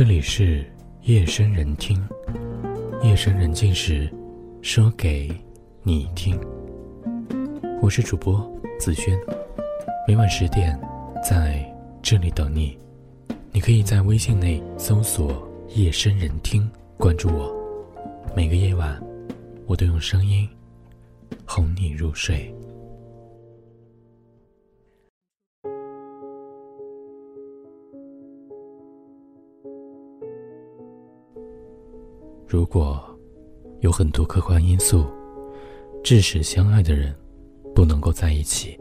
这里是夜深人听，夜深人静时，说给你听。我是主播子轩，每晚十点在这里等你。你可以在微信内搜索“夜深人听”，关注我。每个夜晚，我都用声音哄你入睡。如果有很多客观因素致使相爱的人不能够在一起，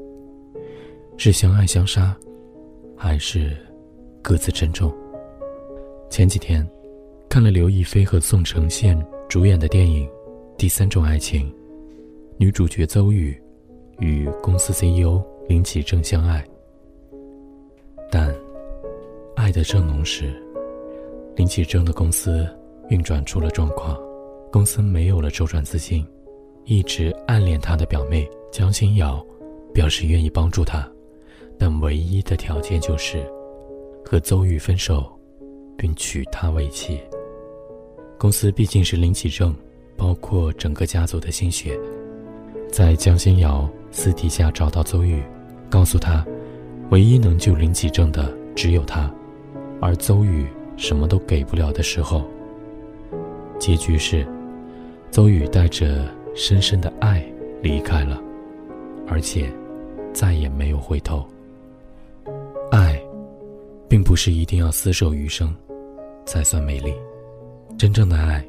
是相爱相杀，还是各自珍重？前几天看了刘亦菲和宋承宪主演的电影《第三种爱情》，女主角邹雨与公司 CEO 林启正相爱，但爱的正浓时，林启正的公司。运转出了状况，公司没有了周转资金，一直暗恋他的表妹江心瑶表示愿意帮助他，但唯一的条件就是和邹玉分手，并娶她为妻。公司毕竟是林启正，包括整个家族的心血，在江心瑶私底下找到邹玉，告诉他，唯一能救林启正的只有他，而邹玉什么都给不了的时候。结局是，邹宇带着深深的爱离开了，而且再也没有回头。爱，并不是一定要厮守余生，才算美丽。真正的爱，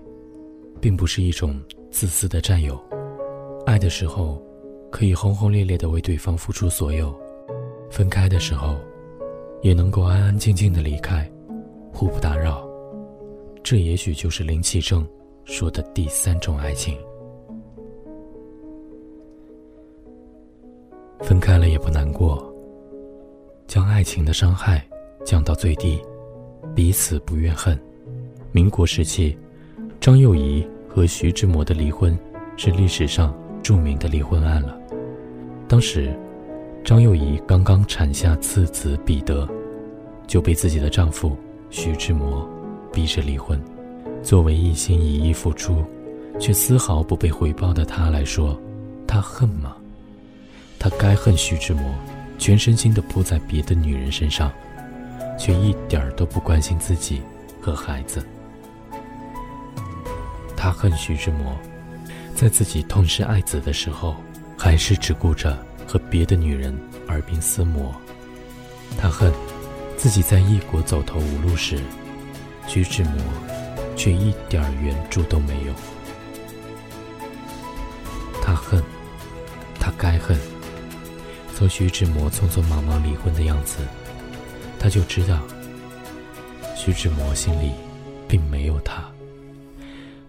并不是一种自私的占有。爱的时候，可以轰轰烈烈的为对方付出所有；分开的时候，也能够安安静静的离开，互不打扰。这也许就是林启正说的第三种爱情。分开了也不难过，将爱情的伤害降到最低，彼此不怨恨。民国时期，张幼仪和徐志摩的离婚是历史上著名的离婚案了。当时，张幼仪刚刚产下次子彼得，就被自己的丈夫徐志摩。逼着离婚，作为一心一意付出，却丝毫不被回报的他来说，他恨吗？他该恨徐志摩，全身心的扑在别的女人身上，却一点儿都不关心自己和孩子。他恨徐志摩，在自己痛失爱子的时候，还是只顾着和别的女人耳鬓厮磨。他恨自己在异国走投无路时。徐志摩却一点援助都没有。他恨，他该恨。从徐志摩匆匆忙忙离婚的样子，他就知道，徐志摩心里并没有他。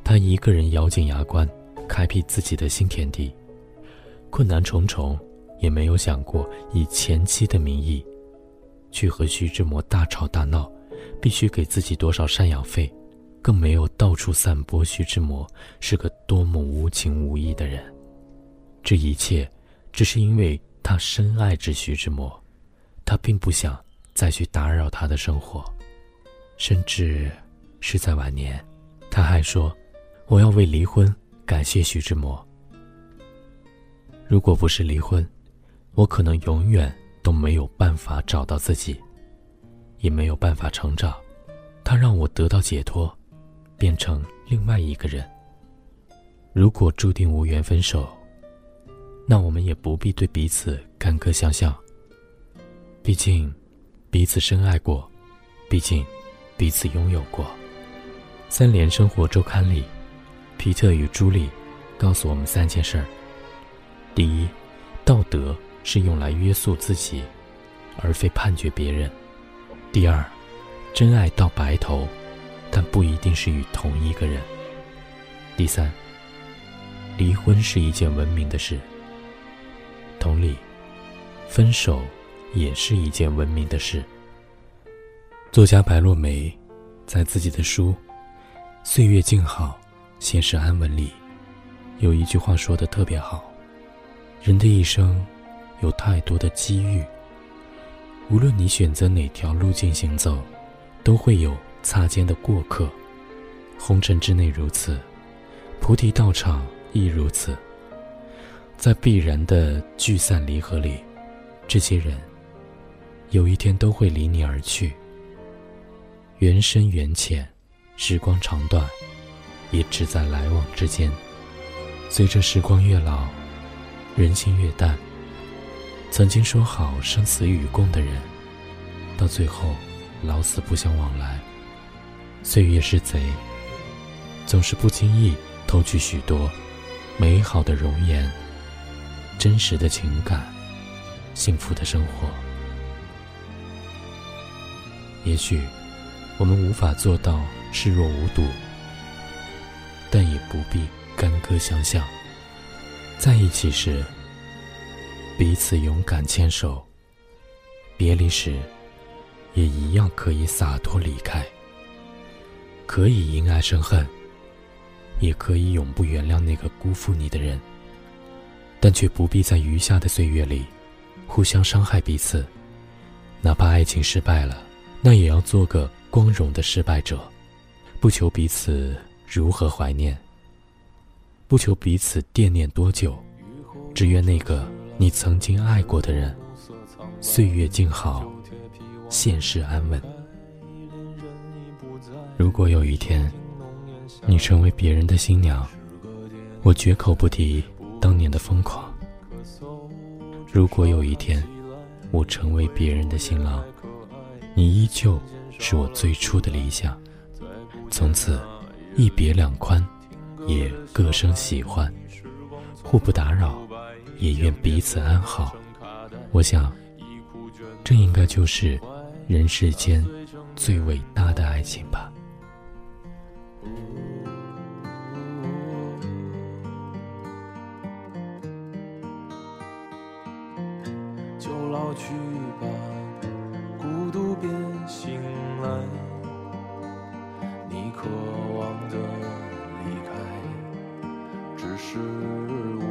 他一个人咬紧牙关，开辟自己的新天地，困难重重，也没有想过以前妻的名义，去和徐志摩大吵大闹。必须给自己多少赡养费，更没有到处散播徐志摩是个多么无情无义的人。这一切，只是因为他深爱着徐志摩，他并不想再去打扰他的生活，甚至是在晚年，他还说：“我要为离婚感谢徐志摩。如果不是离婚，我可能永远都没有办法找到自己。”也没有办法成长，他让我得到解脱，变成另外一个人。如果注定无缘分手，那我们也不必对彼此干戈相向。毕竟，彼此深爱过，毕竟，彼此拥有过。三联生活周刊里，皮特与朱莉告诉我们三件事儿：第一，道德是用来约束自己，而非判决别人。第二，真爱到白头，但不一定是与同一个人。第三，离婚是一件文明的事。同理，分手也是一件文明的事。作家白落梅在自己的书《岁月静好，现实安稳》里，有一句话说的特别好：人的一生，有太多的机遇。无论你选择哪条路径行走，都会有擦肩的过客。红尘之内如此，菩提道场亦如此。在必然的聚散离合里，这些人有一天都会离你而去。缘深缘浅，时光长短，也只在来往之间。随着时光越老，人心越淡。曾经说好生死与共的人，到最后老死不相往来。岁月是贼，总是不经意偷去许多美好的容颜、真实的情感、幸福的生活。也许我们无法做到视若无睹，但也不必干戈相向。在一起时。彼此勇敢牵手，别离时，也一样可以洒脱离开。可以因爱生恨，也可以永不原谅那个辜负你的人。但却不必在余下的岁月里，互相伤害彼此。哪怕爱情失败了，那也要做个光荣的失败者。不求彼此如何怀念，不求彼此惦念多久，只愿那个。你曾经爱过的人，岁月静好，现世安稳。如果有一天，你成为别人的新娘，我绝口不提当年的疯狂。如果有一天，我成为别人的新郎，你依旧是我最初的理想。从此，一别两宽，也各生喜欢，互不打扰。也愿彼此安好。我想，这应该就是人世间最伟大的爱情吧。就老去吧，孤独别醒来。你渴望的离开，只是我。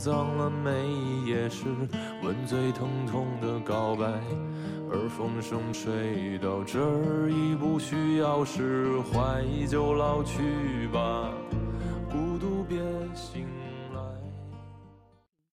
脏了每一页诗，吻最疼痛的告白。而风声吹到这儿，已不需要释怀，就老去吧。